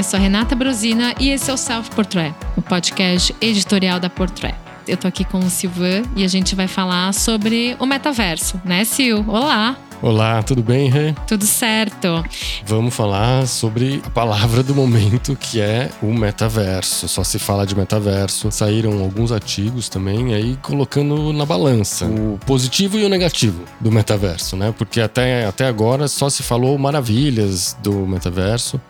Eu sou Renata Brosina e esse é o Self Portrait, o podcast editorial da Portrait. Eu tô aqui com o Silvan e a gente vai falar sobre o metaverso, né, Sil? Olá! Olá, tudo bem, Rê? Tudo certo. Vamos falar sobre a palavra do momento, que é o metaverso. Só se fala de metaverso. Saíram alguns artigos também aí colocando na balança o positivo e o negativo do metaverso, né? Porque até, até agora só se falou maravilhas do metaverso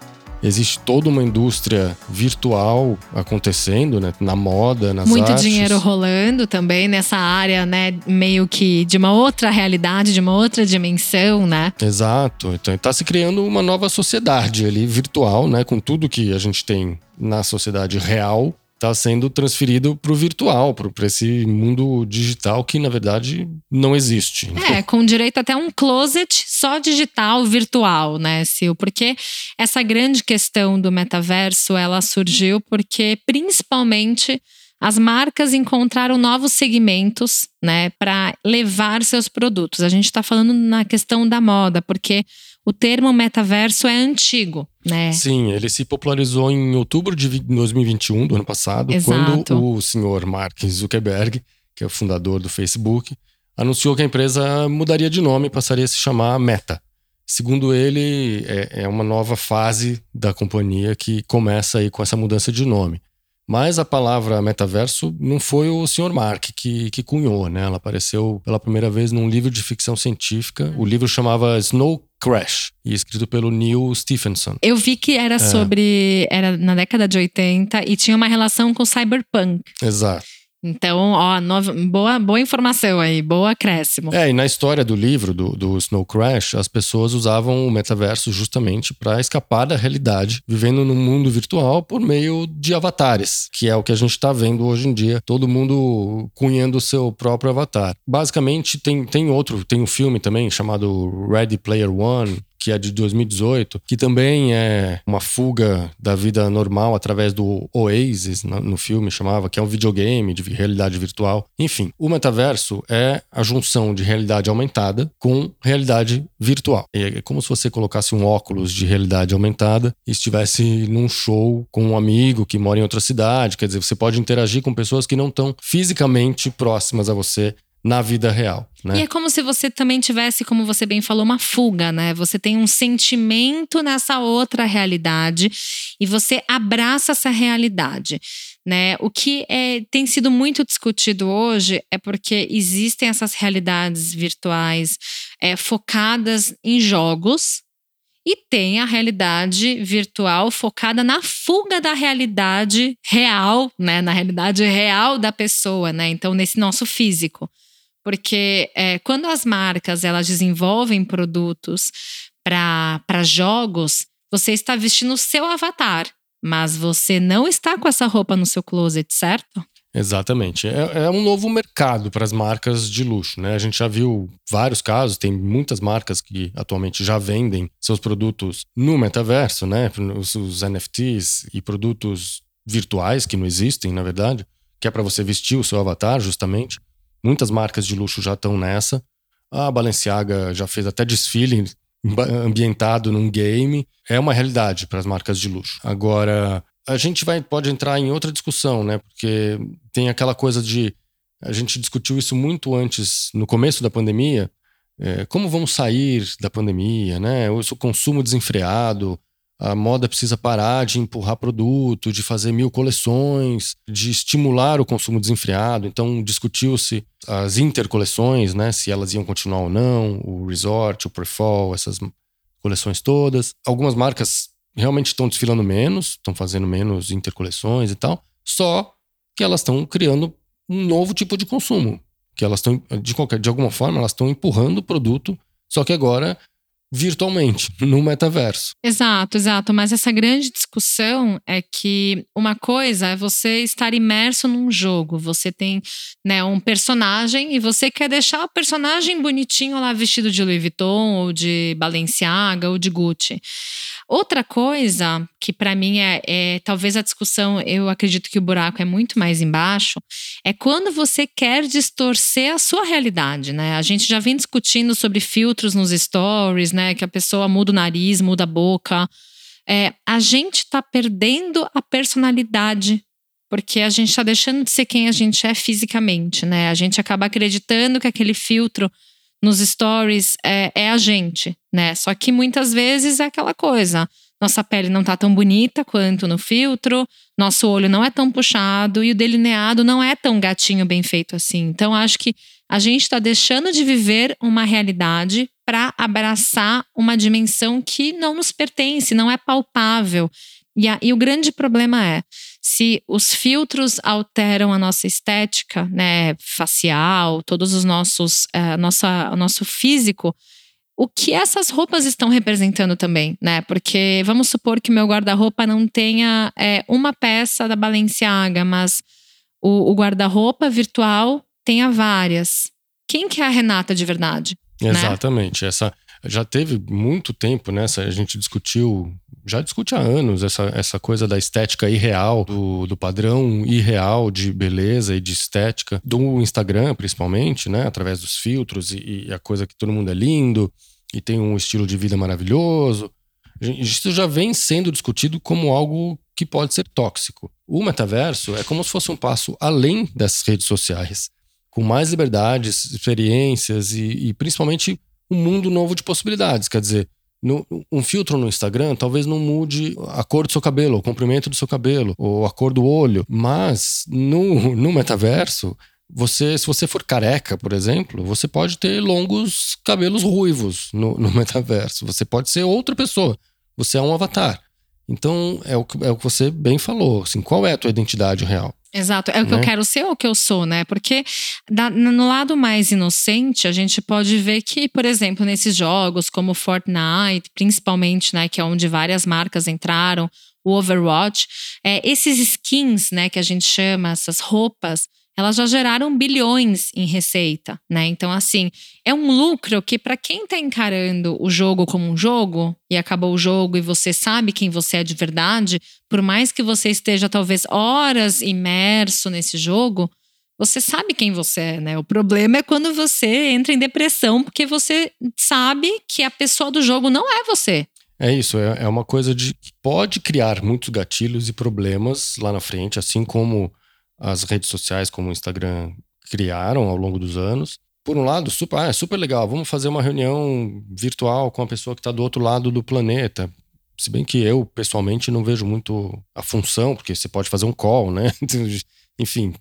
existe toda uma indústria virtual acontecendo, né? Na moda, nas Muito artes. dinheiro rolando também nessa área, né? Meio que de uma outra realidade, de uma outra dimensão, né? Exato. Então está se criando uma nova sociedade ali virtual, né? Com tudo que a gente tem na sociedade real está sendo transferido para o virtual, para esse mundo digital que, na verdade, não existe. É, com direito até um closet só digital, virtual, né, Sil? Porque essa grande questão do metaverso, ela surgiu porque, principalmente, as marcas encontraram novos segmentos, né, para levar seus produtos. A gente está falando na questão da moda, porque o termo metaverso é antigo, né? Sim, ele se popularizou em outubro de 2021, do ano passado, Exato. quando o senhor Mark Zuckerberg, que é o fundador do Facebook, anunciou que a empresa mudaria de nome e passaria a se chamar Meta. Segundo ele, é, é uma nova fase da companhia que começa aí com essa mudança de nome. Mas a palavra metaverso não foi o Sr. Mark que, que cunhou, né? Ela apareceu pela primeira vez num livro de ficção científica. O livro chamava Snow Crash, e escrito pelo Neil Stephenson. Eu vi que era é. sobre. Era na década de 80 e tinha uma relação com cyberpunk. Exato. Então, ó, nova, boa, boa informação aí, boa acréscimo. É, e na história do livro, do, do Snow Crash, as pessoas usavam o metaverso justamente para escapar da realidade, vivendo num mundo virtual por meio de avatares, que é o que a gente está vendo hoje em dia, todo mundo cunhando o seu próprio avatar. Basicamente, tem, tem outro, tem um filme também chamado Ready Player One, que é de 2018, que também é uma fuga da vida normal através do Oasis, no filme chamava, que é um videogame de realidade virtual. Enfim, o metaverso é a junção de realidade aumentada com realidade virtual. É como se você colocasse um óculos de realidade aumentada e estivesse num show com um amigo que mora em outra cidade, quer dizer, você pode interagir com pessoas que não estão fisicamente próximas a você na vida real. Né? E é como se você também tivesse, como você bem falou, uma fuga, né? Você tem um sentimento nessa outra realidade e você abraça essa realidade. Né? O que é, tem sido muito discutido hoje é porque existem essas realidades virtuais é, focadas em jogos, e tem a realidade virtual focada na fuga da realidade real, né? Na realidade real da pessoa, né? Então, nesse nosso físico. Porque é, quando as marcas elas desenvolvem produtos para jogos, você está vestindo o seu avatar, mas você não está com essa roupa no seu closet, certo? Exatamente. É, é um novo mercado para as marcas de luxo, né? A gente já viu vários casos, tem muitas marcas que atualmente já vendem seus produtos no metaverso, né? Os, os NFTs e produtos virtuais que não existem, na verdade, que é para você vestir o seu avatar, justamente. Muitas marcas de luxo já estão nessa. A Balenciaga já fez até desfile ambientado num game. É uma realidade para as marcas de luxo. Agora, a gente vai, pode entrar em outra discussão, né? Porque tem aquela coisa de. A gente discutiu isso muito antes, no começo da pandemia. É, como vamos sair da pandemia, né? O consumo desenfreado, a moda precisa parar de empurrar produto, de fazer mil coleções, de estimular o consumo desenfreado. Então, discutiu-se as intercoleções, né? Se elas iam continuar ou não, o resort, o pre-fall, essas coleções todas. Algumas marcas realmente estão desfilando menos, estão fazendo menos intercoleções e tal, só que elas estão criando um novo tipo de consumo. Que elas estão, de, qualquer, de alguma forma, elas estão empurrando o produto, só que agora virtualmente, no metaverso. Exato, exato. Mas essa grande discussão é que uma coisa é você estar imerso num jogo. Você tem né, um personagem e você quer deixar o personagem bonitinho lá vestido de Louis Vuitton, ou de Balenciaga, ou de Gucci. Outra coisa que para mim é, é, talvez a discussão, eu acredito que o buraco é muito mais embaixo, é quando você quer distorcer a sua realidade, né? A gente já vem discutindo sobre filtros nos stories, né? Que a pessoa muda o nariz, muda a boca. é, a gente está perdendo a personalidade porque a gente está deixando de ser quem a gente é fisicamente, né? A gente acaba acreditando que aquele filtro nos stories é, é, a gente, né? Só que muitas vezes é aquela coisa. Nossa pele não tá tão bonita quanto no filtro, nosso olho não é tão puxado e o delineado não é tão gatinho bem feito assim. Então, acho que a gente está deixando de viver uma realidade para abraçar uma dimensão que não nos pertence, não é palpável. E, a, e o grande problema é se os filtros alteram a nossa estética, né, facial, todos os nossos, é, nossa, o nosso físico, o que essas roupas estão representando também, né? Porque vamos supor que meu guarda-roupa não tenha é, uma peça da Balenciaga, mas o, o guarda-roupa virtual tenha várias. Quem que é a Renata de verdade? Né? Exatamente. Né? Essa já teve muito tempo, né? A gente discutiu já discute há anos essa, essa coisa da estética irreal, do, do padrão irreal de beleza e de estética, do Instagram, principalmente, né? Através dos filtros e, e a coisa que todo mundo é lindo e tem um estilo de vida maravilhoso. Isso já vem sendo discutido como algo que pode ser tóxico. O metaverso é como se fosse um passo além dessas redes sociais, com mais liberdades, experiências e, e principalmente um mundo novo de possibilidades. Quer dizer, no, um filtro no Instagram talvez não mude a cor do seu cabelo, o comprimento do seu cabelo, ou a cor do olho, mas no, no metaverso, você, se você for careca, por exemplo, você pode ter longos cabelos ruivos no, no metaverso. Você pode ser outra pessoa. Você é um avatar. Então, é o, é o que você bem falou. Assim, qual é a tua identidade real? Exato, é o que né? eu quero ser ou o que eu sou, né? Porque da, no lado mais inocente, a gente pode ver que, por exemplo, nesses jogos como Fortnite, principalmente, né, que é onde várias marcas entraram, o Overwatch, é, esses skins, né, que a gente chama, essas roupas, elas já geraram bilhões em receita, né? Então, assim, é um lucro que para quem está encarando o jogo como um jogo e acabou o jogo e você sabe quem você é de verdade, por mais que você esteja talvez horas imerso nesse jogo, você sabe quem você é, né? O problema é quando você entra em depressão porque você sabe que a pessoa do jogo não é você. É isso, é, é uma coisa de que pode criar muitos gatilhos e problemas lá na frente, assim como as redes sociais como o Instagram criaram ao longo dos anos. Por um lado, super, ah, é super legal, vamos fazer uma reunião virtual com a pessoa que está do outro lado do planeta. Se bem que eu, pessoalmente, não vejo muito a função, porque você pode fazer um call, né? Enfim,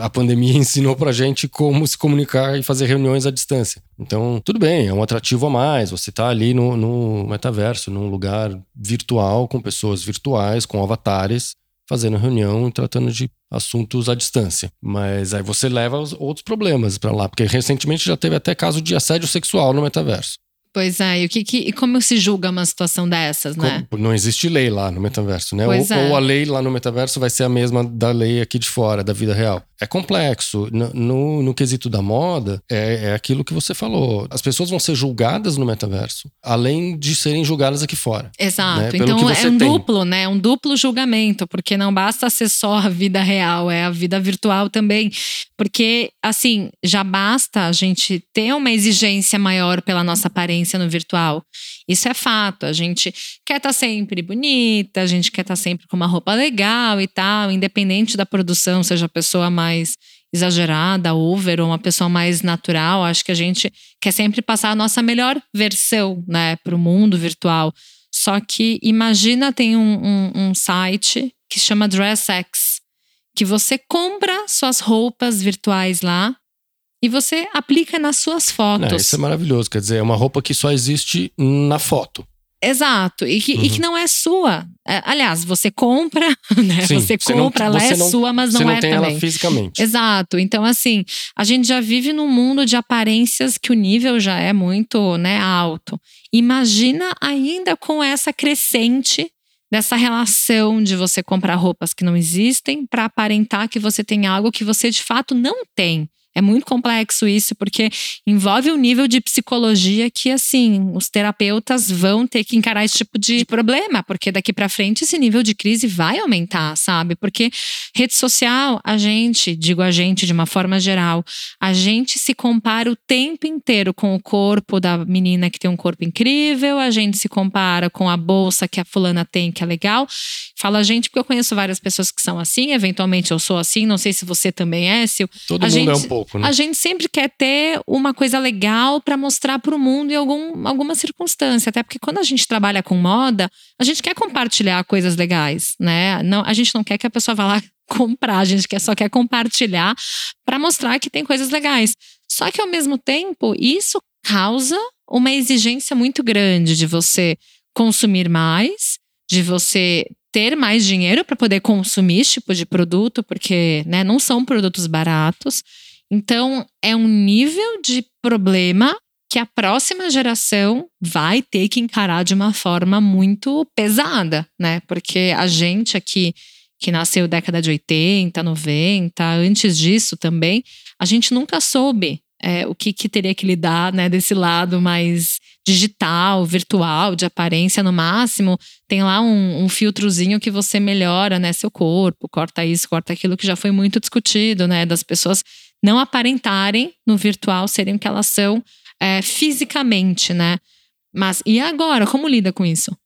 a pandemia ensinou pra gente como se comunicar e fazer reuniões à distância. Então, tudo bem, é um atrativo a mais. Você tá ali no, no metaverso, num lugar virtual, com pessoas virtuais, com avatares, fazendo reunião, tratando de assuntos à distância. Mas aí você leva outros problemas para lá, porque recentemente já teve até caso de assédio sexual no metaverso. Pois é, e, o que, que, e como se julga uma situação dessas, né? Como, não existe lei lá no metaverso, né? Ou, é. ou, a lei lá no metaverso vai ser a mesma da lei aqui de fora, da vida real. É complexo. No, no, no quesito da moda, é, é aquilo que você falou. As pessoas vão ser julgadas no metaverso, além de serem julgadas aqui fora. Exato. Né? Então é um tem. duplo, né? Um duplo julgamento, porque não basta ser só a vida real, é a vida virtual também. Porque, assim, já basta a gente ter uma exigência maior pela nossa aparência no virtual. Isso é fato. A gente quer estar tá sempre bonita, a gente quer estar tá sempre com uma roupa legal e tal, independente da produção, seja a pessoa mais exagerada, over, ou uma pessoa mais natural. Acho que a gente quer sempre passar a nossa melhor versão, né, para o mundo virtual. Só que imagina tem um, um, um site que chama DressX, que você compra suas roupas virtuais lá e você aplica nas suas fotos. Isso é maravilhoso. Quer dizer, é uma roupa que só existe na foto. Exato, e que, uhum. e que não é sua. É, aliás, você compra, né? Sim, você compra, não, ela é não, sua, mas não, não é tem também. ela fisicamente. Exato. Então, assim, a gente já vive num mundo de aparências que o nível já é muito né, alto. Imagina ainda com essa crescente dessa relação de você comprar roupas que não existem para aparentar que você tem algo que você de fato não tem. É muito complexo isso, porque envolve um nível de psicologia que, assim, os terapeutas vão ter que encarar esse tipo de problema, porque daqui para frente esse nível de crise vai aumentar, sabe? Porque rede social, a gente, digo a gente de uma forma geral, a gente se compara o tempo inteiro com o corpo da menina que tem um corpo incrível, a gente se compara com a bolsa que a fulana tem, que é legal. Fala a gente, porque eu conheço várias pessoas que são assim, eventualmente eu sou assim, não sei se você também é, Sil. Todo a mundo gente, é um pouco, né? A gente sempre quer ter uma coisa legal para mostrar para o mundo em algum, alguma circunstância. Até porque quando a gente trabalha com moda, a gente quer compartilhar coisas legais, né? Não, a gente não quer que a pessoa vá lá comprar, a gente quer, só quer compartilhar para mostrar que tem coisas legais. Só que ao mesmo tempo, isso causa uma exigência muito grande de você consumir mais, de você ter mais dinheiro para poder consumir esse tipo de produto, porque né, não são produtos baratos. Então, é um nível de problema que a próxima geração vai ter que encarar de uma forma muito pesada, né? Porque a gente aqui, que nasceu década de 80, 90, antes disso também, a gente nunca soube é, o que, que teria que lidar né, desse lado mais digital, virtual, de aparência no máximo. Tem lá um, um, filtrozinho que você melhora né, seu corpo, corta isso, corta aquilo, que já foi muito discutido, né? Das pessoas não aparentarem no virtual serem o que elas são é, fisicamente, né? Mas e agora? Como lida com isso?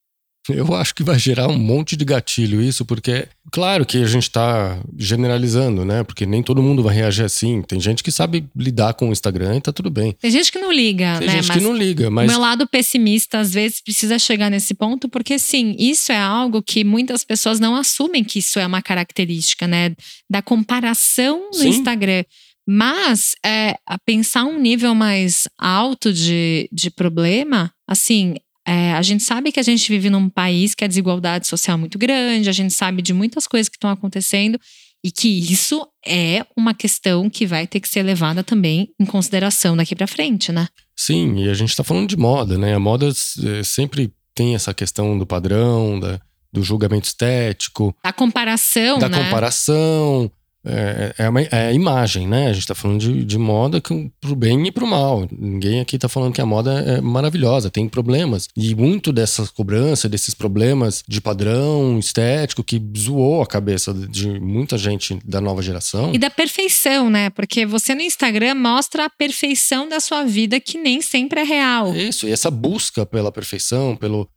Eu acho que vai gerar um monte de gatilho isso, porque, claro que a gente está generalizando, né? Porque nem todo mundo vai reagir assim. Tem gente que sabe lidar com o Instagram e tá tudo bem. Tem gente que não liga, Tem né? gente mas que não liga, mas. O meu lado pessimista, às vezes, precisa chegar nesse ponto, porque, sim, isso é algo que muitas pessoas não assumem que isso é uma característica, né? Da comparação no Sim. Instagram. Mas é, a pensar um nível mais alto de, de problema, assim, é, a gente sabe que a gente vive num país que a desigualdade social é muito grande, a gente sabe de muitas coisas que estão acontecendo e que isso é uma questão que vai ter que ser levada também em consideração daqui para frente, né? Sim, e a gente tá falando de moda, né? A moda eh, sempre tem essa questão do padrão, da, do julgamento estético, A comparação, da né? comparação. É, é, uma, é a imagem, né? A gente tá falando de, de moda que, pro bem e pro mal. Ninguém aqui tá falando que a moda é maravilhosa, tem problemas. E muito dessa cobrança, desses problemas de padrão estético que zoou a cabeça de muita gente da nova geração. E da perfeição, né? Porque você no Instagram mostra a perfeição da sua vida que nem sempre é real. Isso, e essa busca pela perfeição, pelo,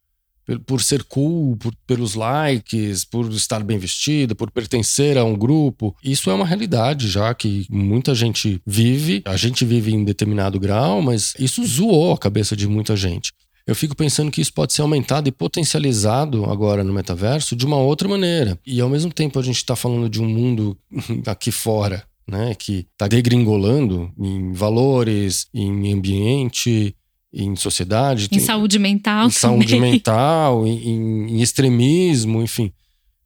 por- ser cool, por, pelos likes, por estar bem vestido, por pertencer a um grupo. Isso é uma realidade já que muita gente vive. A gente vive em determinado grau, mas isso zoou a cabeça de muita gente. Eu fico pensando que isso pode ser aumentado e potencializado agora no metaverso de uma outra maneira. E ao mesmo tempo a gente está falando de um mundo aqui fora, né, que está degringolando em valores, em ambiente, em sociedade. Em Tem- saúde mental em saúde também. mental, em, em- em extremismo, enfim.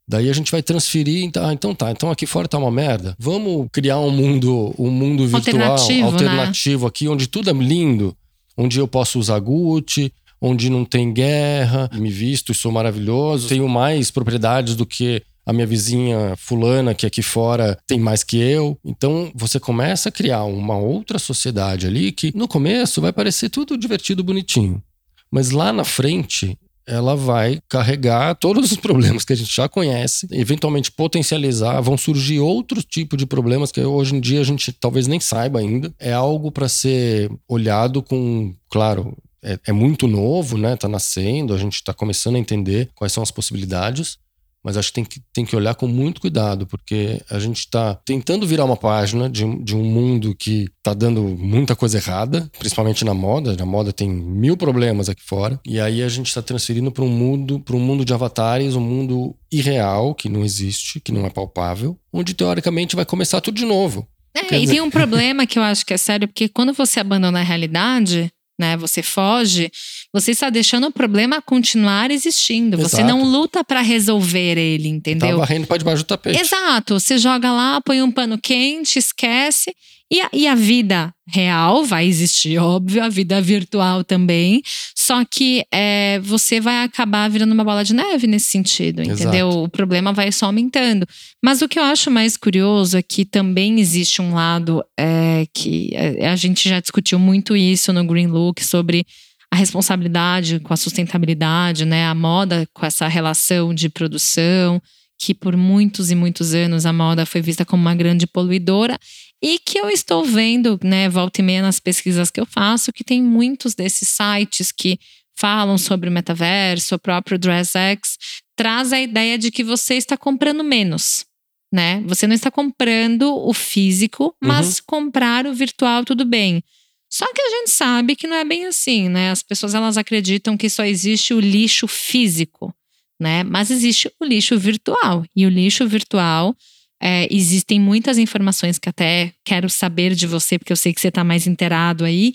Daí a gente vai transferir, então, ah, então tá, então aqui fora tá uma merda. Vamos criar um mundo, um mundo virtual Alternativo, né? alternativo aqui, onde tudo é lindo, onde eu posso usar Gucci, onde não tem guerra, me visto e sou maravilhoso, tenho mais propriedades do que a minha vizinha fulana que aqui fora tem mais que eu. Então você começa a criar uma outra sociedade ali que no começo vai parecer tudo divertido, bonitinho. Mas lá na frente, ela vai carregar todos os problemas que a gente já conhece, eventualmente potencializar, vão surgir outros tipos de problemas que hoje em dia a gente talvez nem saiba ainda. É algo para ser olhado com, claro, é, é muito novo, né? Tá nascendo, a gente está começando a entender quais são as possibilidades. Mas acho que tem, que tem que olhar com muito cuidado, porque a gente está tentando virar uma página de, um- de um mundo que está dando muita coisa errada, principalmente na moda. Na moda tem mil problemas aqui fora. E aí a gente está transferindo para um mundo, para um mundo de avatares, um mundo irreal, que não existe, que não é palpável, onde teoricamente vai começar tudo de novo. É, Quer e dizer- tem um problema que eu acho que é sério, porque quando você abandona a realidade, né, você foge, você está deixando o problema continuar existindo. Você Exato. não luta para resolver ele, entendeu? Tá varrendo para debaixo do tapete. Exato. Você joga lá, põe um pano quente, esquece. E a, e a vida real vai existir, óbvio, a vida virtual também. Só que é, você vai acabar virando uma bola de neve nesse sentido, entendeu? Exato. O problema vai só aumentando. Mas o que eu acho mais curioso é que também existe um lado é, que é, a gente já discutiu muito isso no Green Look sobre a responsabilidade com a sustentabilidade, né? A moda com essa relação de produção que por muitos e muitos anos a moda foi vista como uma grande poluidora e que eu estou vendo, né, volta e meia nas pesquisas que eu faço, que tem muitos desses sites que falam sobre o metaverso, o próprio DressX, traz a ideia de que você está comprando menos, né? Você não está comprando o físico, mas uhum. comprar o virtual tudo bem. Só que a gente sabe que não é bem assim, né? As pessoas elas acreditam que só existe o lixo físico né? Mas existe o lixo virtual. E o lixo virtual, é, existem muitas informações que até quero saber de você, porque eu sei que você está mais inteirado aí.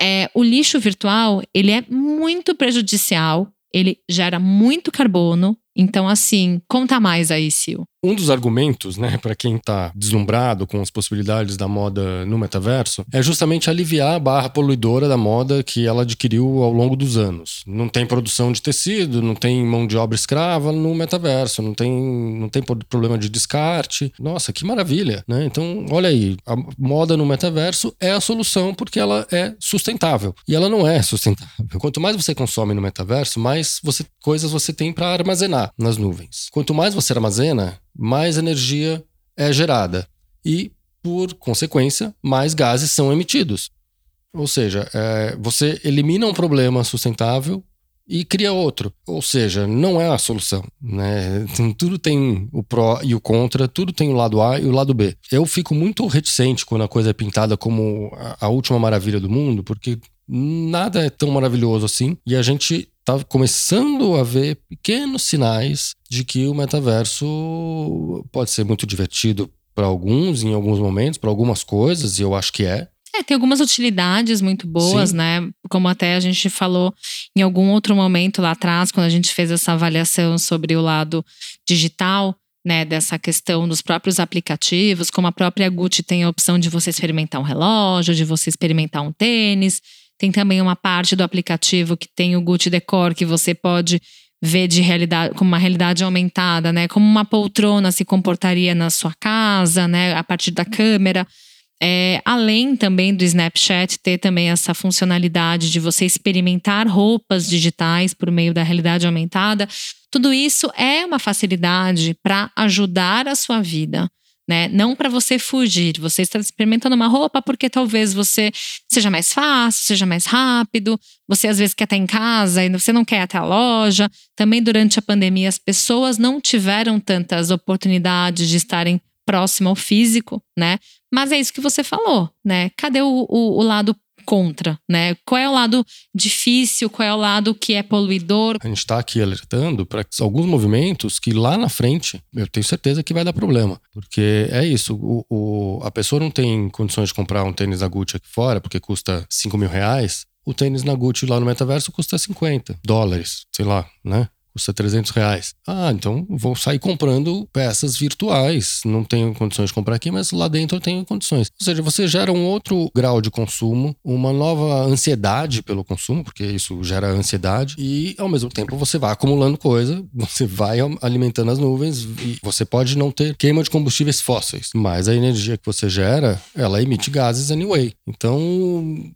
É, o lixo virtual, ele é muito prejudicial, ele gera muito carbono. Então, assim, conta mais aí, Sil. Um dos argumentos, né, para quem está deslumbrado com as possibilidades da moda no metaverso, é justamente aliviar a barra poluidora da moda que ela adquiriu ao longo dos anos. Não tem produção de tecido, não tem mão de obra escrava no metaverso, não tem, não tem problema de descarte. Nossa, que maravilha, né? Então, olha aí, a moda no metaverso é a solução porque ela é sustentável. E ela não é sustentável. Quanto mais você consome no metaverso, mais você, coisas você tem para armazenar nas nuvens. Quanto mais você armazena, mais energia é gerada e, por consequência, mais gases são emitidos. Ou seja, é, você elimina um problema sustentável e cria outro. Ou seja, não é a solução. Né? Tudo tem o pró e o contra, tudo tem o lado A e o lado B. Eu fico muito reticente quando a coisa é pintada como a última maravilha do mundo, porque nada é tão maravilhoso assim. E a gente tá começando a ver pequenos sinais de que o metaverso pode ser muito divertido para alguns, em alguns momentos, para algumas coisas, e eu acho que é. É, tem algumas utilidades muito boas, Sim. né? Como até a gente falou em algum outro momento lá atrás, quando a gente fez essa avaliação sobre o lado digital, né, dessa questão dos próprios aplicativos, como a própria Gucci tem a opção de você experimentar um relógio, de você experimentar um tênis. Tem também uma parte do aplicativo que tem o Gucci Decor, que você pode ver de realidade, como uma realidade aumentada, né? Como uma poltrona se comportaria na sua casa, né? A partir da câmera. É, além também do Snapchat ter também essa funcionalidade de você experimentar roupas digitais por meio da realidade aumentada, tudo isso é uma facilidade para ajudar a sua vida né? Não para você fugir. Você está experimentando uma roupa porque talvez você seja mais fácil, seja mais rápido. Você às vezes quer estar em casa e você não quer ir até a loja. Também durante a pandemia as pessoas não tiveram tantas oportunidades de estarem próximo ao físico, né? Mas é isso que você falou, né? Cadê o, o, o lado contra, né? Qual é o lado difícil, qual é o lado que é poluidor? A gente está aqui alertando para alguns movimentos que lá na frente eu tenho certeza que vai dar problema, porque é isso, o, o, a pessoa não tem condições de comprar um tênis da Gucci aqui fora porque custa 5 mil reais, o tênis na Gucci lá no metaverso custa 50 dólares, sei lá, né? Custa 300 reais. Ah, então vou sair comprando peças virtuais. Não tenho condições de comprar aqui, mas lá dentro eu tenho condições. Ou seja, você gera um outro grau de consumo, uma nova ansiedade pelo consumo, porque isso gera ansiedade, e ao mesmo tempo você vai acumulando coisa, você vai alimentando as nuvens e você pode não ter queima de combustíveis fósseis, mas a energia que você gera, ela emite gases anyway. Então,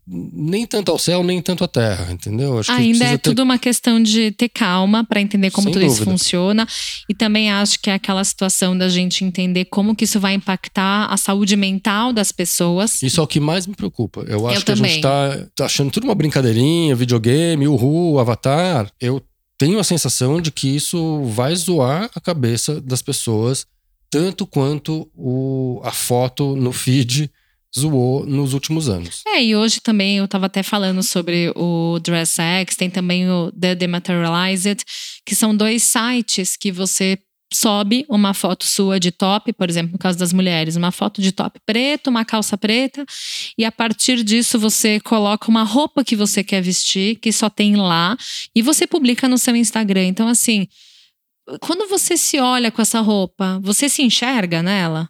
nem tanto ao céu, nem tanto à terra, entendeu? Ainda é ter... tudo uma questão de ter calma para entender como Sem tudo dúvida. isso funciona. E também acho que é aquela situação da gente entender como que isso vai impactar a saúde mental das pessoas. Isso é o que mais me preocupa. Eu acho Eu que também. a gente tá, tá achando tudo uma brincadeirinha, videogame, uhul, avatar. Eu tenho a sensação de que isso vai zoar a cabeça das pessoas tanto quanto o, a foto no feed zoou nos últimos anos. É, e hoje também eu estava até falando sobre o DressX, tem também o The Dematerialized, que são dois sites que você sobe uma foto sua de top, por exemplo, no caso das mulheres, uma foto de top preto, uma calça preta, e a partir disso você coloca uma roupa que você quer vestir, que só tem lá, e você publica no seu Instagram. Então, assim, quando você se olha com essa roupa, você se enxerga nela?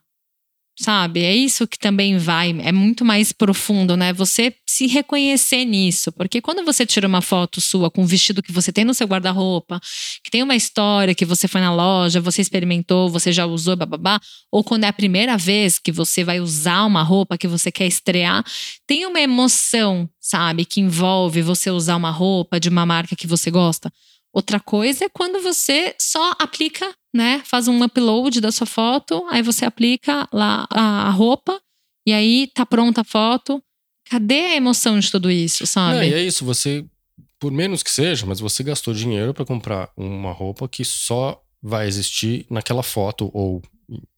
Sabe? É isso que também vai, é muito mais profundo, né? Você se reconhecer nisso, porque quando você tira uma foto sua com um vestido que você tem no seu guarda-roupa, que tem uma história que você foi na loja, você experimentou, você já usou, bababá, ou quando é a primeira vez que você vai usar uma roupa que você quer estrear, tem uma emoção, sabe, que envolve você usar uma roupa de uma marca que você gosta. Outra coisa é quando você só aplica, né? Faz um upload da sua foto, aí você aplica lá a roupa e aí tá pronta a foto. Cadê a emoção de tudo isso, sabe? E é isso, você, por menos que seja, mas você gastou dinheiro para comprar uma roupa que só vai existir naquela foto ou,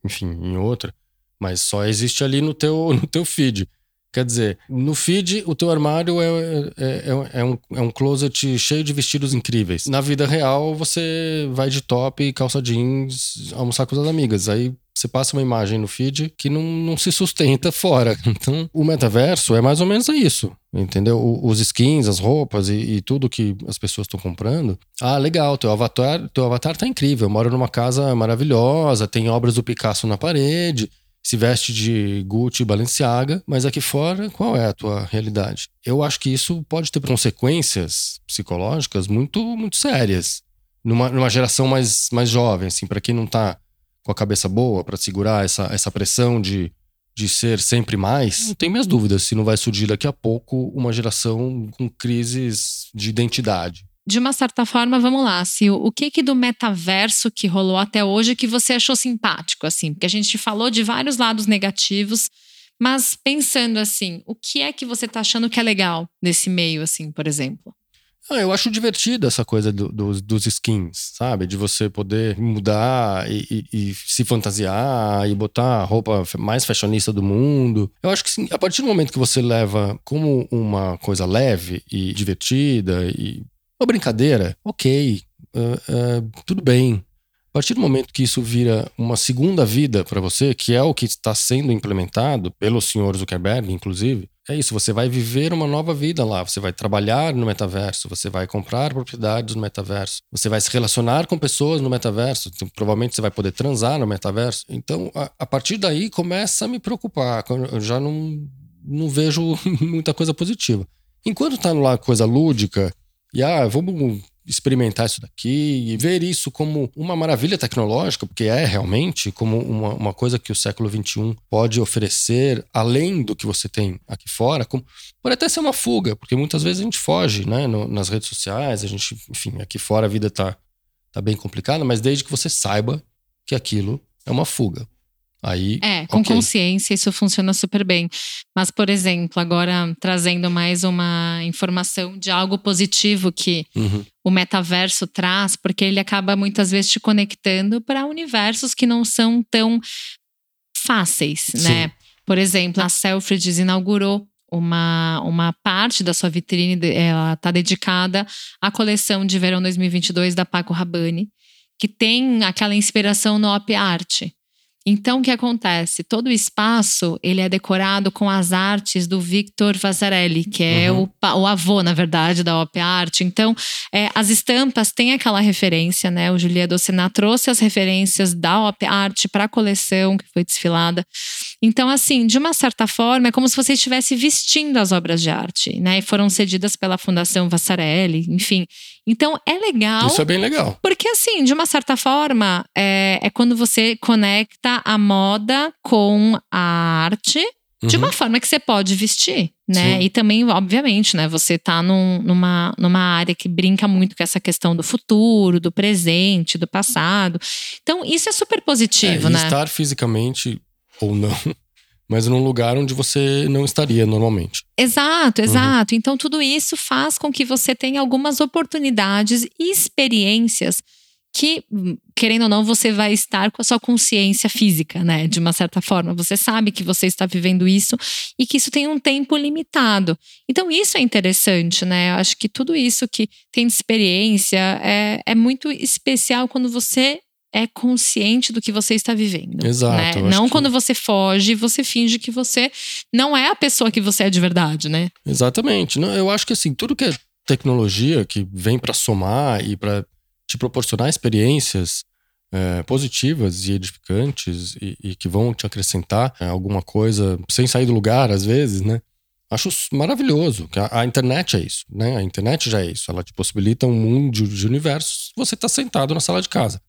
enfim, em outra, mas só existe ali no teu, no teu feed. Quer dizer, no feed, o teu armário é, é, é, é, um, é um closet cheio de vestidos incríveis. Na vida real, você vai de top calça jeans almoçar com as amigas. Aí você passa uma imagem no feed que não, não se sustenta fora. Então, o metaverso é mais ou menos isso, entendeu? Os skins, as roupas e, e tudo que as pessoas estão comprando. Ah, legal, teu avatar, teu avatar tá incrível. Eu moro numa casa maravilhosa, tem obras do Picasso na parede se veste de Gucci, Balenciaga, mas aqui fora, qual é a tua realidade? Eu acho que isso pode ter consequências psicológicas muito, muito sérias numa, numa geração mais, mais jovem, assim, para quem não tá com a cabeça boa para segurar essa, essa pressão de, de ser sempre mais, não tenho minhas dúvidas. Se não vai surgir daqui a pouco uma geração com crises de identidade de uma certa forma, vamos lá, se o que que do metaverso que rolou até hoje que você achou simpático, assim? Porque a gente falou de vários lados negativos, mas pensando assim, o que é que você tá achando que é legal nesse meio, assim, por exemplo? Ah, eu acho divertido essa coisa do, do, dos skins, sabe? De você poder mudar e, e, e, se fantasiar e botar a roupa mais fashionista do mundo. Eu acho que sim, a partir do momento que você leva como uma coisa leve e divertida e uma brincadeira, ok, uh, uh, tudo bem. A partir do momento que isso vira uma segunda vida para você, que é o que está sendo implementado pelo senhor Zuckerberg, inclusive, é isso. Você vai viver uma nova vida lá. Você vai trabalhar no metaverso, você vai comprar propriedades no metaverso, você vai se relacionar com pessoas no metaverso. Então, provavelmente você vai poder transar no metaverso. Então, a, a partir daí começa a me preocupar. Eu já não, não vejo muita coisa positiva. Enquanto está lá coisa lúdica e ah, vamos experimentar isso daqui e ver isso como uma maravilha tecnológica, porque é realmente como uma, uma coisa que o século XXI pode oferecer além do que você tem aqui fora, como, pode até ser uma fuga, porque muitas vezes a gente foge né, no, nas redes sociais, a gente, enfim, aqui fora a vida está tá bem complicada, mas desde que você saiba que aquilo é uma fuga. Aí, é, com okay. consciência isso funciona super bem. Mas, por exemplo, agora trazendo mais uma informação de algo positivo que uhum. o metaverso traz, porque ele acaba muitas vezes te conectando para universos que não são tão fáceis, Sim. né? Por exemplo, a Selfridges inaugurou uma, uma parte da sua vitrine, ela está dedicada à coleção de verão 2022 da Paco Rabanne, que tem aquela inspiração no op art. Então, o que acontece? Todo o espaço ele é decorado com as artes do Victor Vasarelli, que é uhum. o, o, avô, na verdade, da Op Art. Então, é, as estampas têm aquela referência, né? O Julia Docena trouxe as referências da Op Art para a coleção que foi desfilada. Então, assim, de uma certa forma, é como se você estivesse vestindo as obras de arte, né? E foram cedidas pela Fundação Vasarelli, enfim. Então, é legal. Isso é bem legal. Porque, assim, de uma certa forma, é, é quando você conecta a moda com a arte de uma uhum. forma que você pode vestir, né? Sim. E também, obviamente, né? Você tá num, numa, numa área que brinca muito com essa questão do futuro, do presente, do passado. Então, isso é super positivo, é, né? Estar fisicamente ou não, mas num lugar onde você não estaria normalmente. Exato, uhum. exato. Uhum. Então, tudo isso faz com que você tenha algumas oportunidades e experiências que, querendo ou não, você vai estar com a sua consciência física, né? De uma certa forma. Você sabe que você está vivendo isso e que isso tem um tempo limitado. Então, isso é interessante, né? Eu acho que tudo isso que tem de experiência é, é muito especial quando você é consciente do que você está vivendo. Exato. Né? Não que... quando você foge, você finge que você não é a pessoa que você é de verdade, né? Exatamente. Não, eu acho que assim, tudo que é tecnologia que vem para somar e para te proporcionar experiências é, positivas e edificantes e, e, que vão te acrescentar é, alguma coisa sem sair do lugar, às vezes, né? Acho maravilhoso. A, a, internet é isso, né? A internet já é isso. Ela te possibilita um mundo de universos. Você está sentado na sala de casa.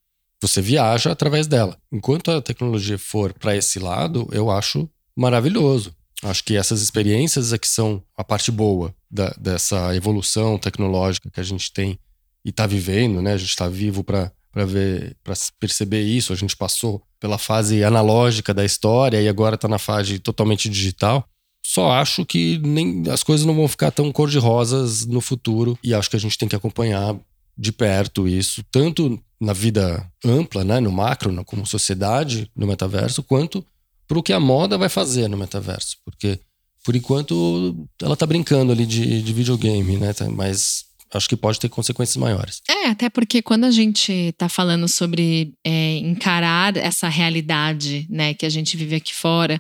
Você viaja através dela. Enquanto a tecnologia for para esse lado, eu acho maravilhoso. Acho que essas experiências é que são a parte boa da, dessa evolução tecnológica que a gente tem e está vivendo, né? A gente está vivo para para ver, para perceber isso. A gente passou pela fase analógica da história e agora está na fase totalmente digital. Só acho que nem as coisas não vão ficar tão cor-de-rosas no futuro e acho que a gente tem que acompanhar de perto isso, tanto na vida ampla, né, no macro, como sociedade, no metaverso, quanto para o que a moda vai fazer no metaverso, porque por enquanto ela está brincando ali de, de videogame, né, mas acho que pode ter consequências maiores. É, até porque quando a gente está falando sobre é, encarar essa realidade, né, que a gente vive aqui fora,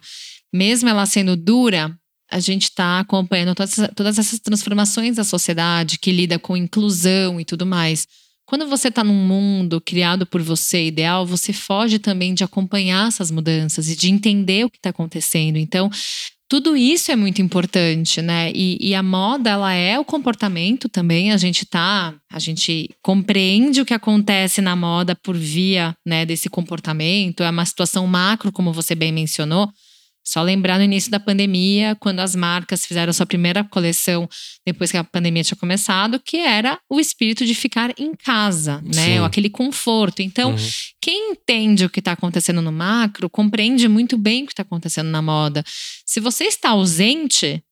mesmo ela sendo dura, a gente está acompanhando todas, todas essas transformações da sociedade que lida com inclusão e tudo mais. Quando você está num mundo criado por você, ideal, você foge também de acompanhar essas mudanças e de entender o que está acontecendo. Então, tudo isso é muito importante, né? E, e, a moda, ela é o comportamento também. A gente tá, a gente compreende o que acontece na moda por via, né, desse comportamento. É uma situação macro, como você bem mencionou. Só lembrar no início da pandemia, quando as marcas fizeram sua primeira coleção depois que a pandemia tinha começado, que era o espírito de ficar em casa, né? Sim. Aquele conforto. Então, uhum. quem entende o que está acontecendo no macro compreende muito bem o que está acontecendo na moda. Se você está ausente,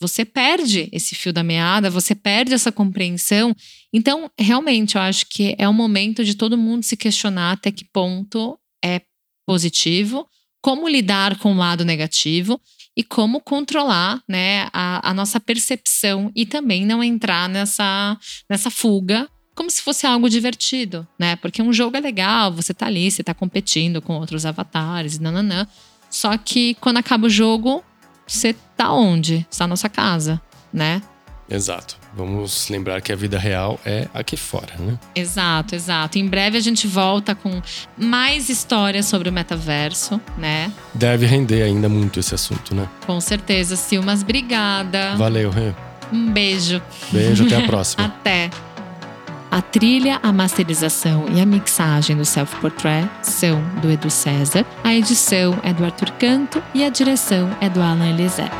você perde esse fio da meada, você perde essa compreensão. Então, realmente, eu acho que é o momento de todo mundo se questionar até que ponto é positivo como lidar com o lado negativo e como controlar né, a, a, nossa percepção e também não entrar nessa, nessa fuga como se fosse algo divertido, né? Porque um jogo é legal, você tá ali, você tá competindo com outros avatares, nananã. Só que quando acaba o jogo, você tá onde? Está na sua casa, né? Exato. Vamos lembrar que a vida real é aqui fora, né? Exato, exato. Em breve a gente volta com mais histórias sobre o metaverso, né? Deve render ainda muito esse assunto, né? Com certeza, Silmas. Obrigada. Valeu, Rê. Um beijo. Beijo, até a próxima. até. A trilha, a masterização e a mixagem do Self Portrait são do Edu César, a edição é do Arthur Canto e a direção é do Alan Eliezer.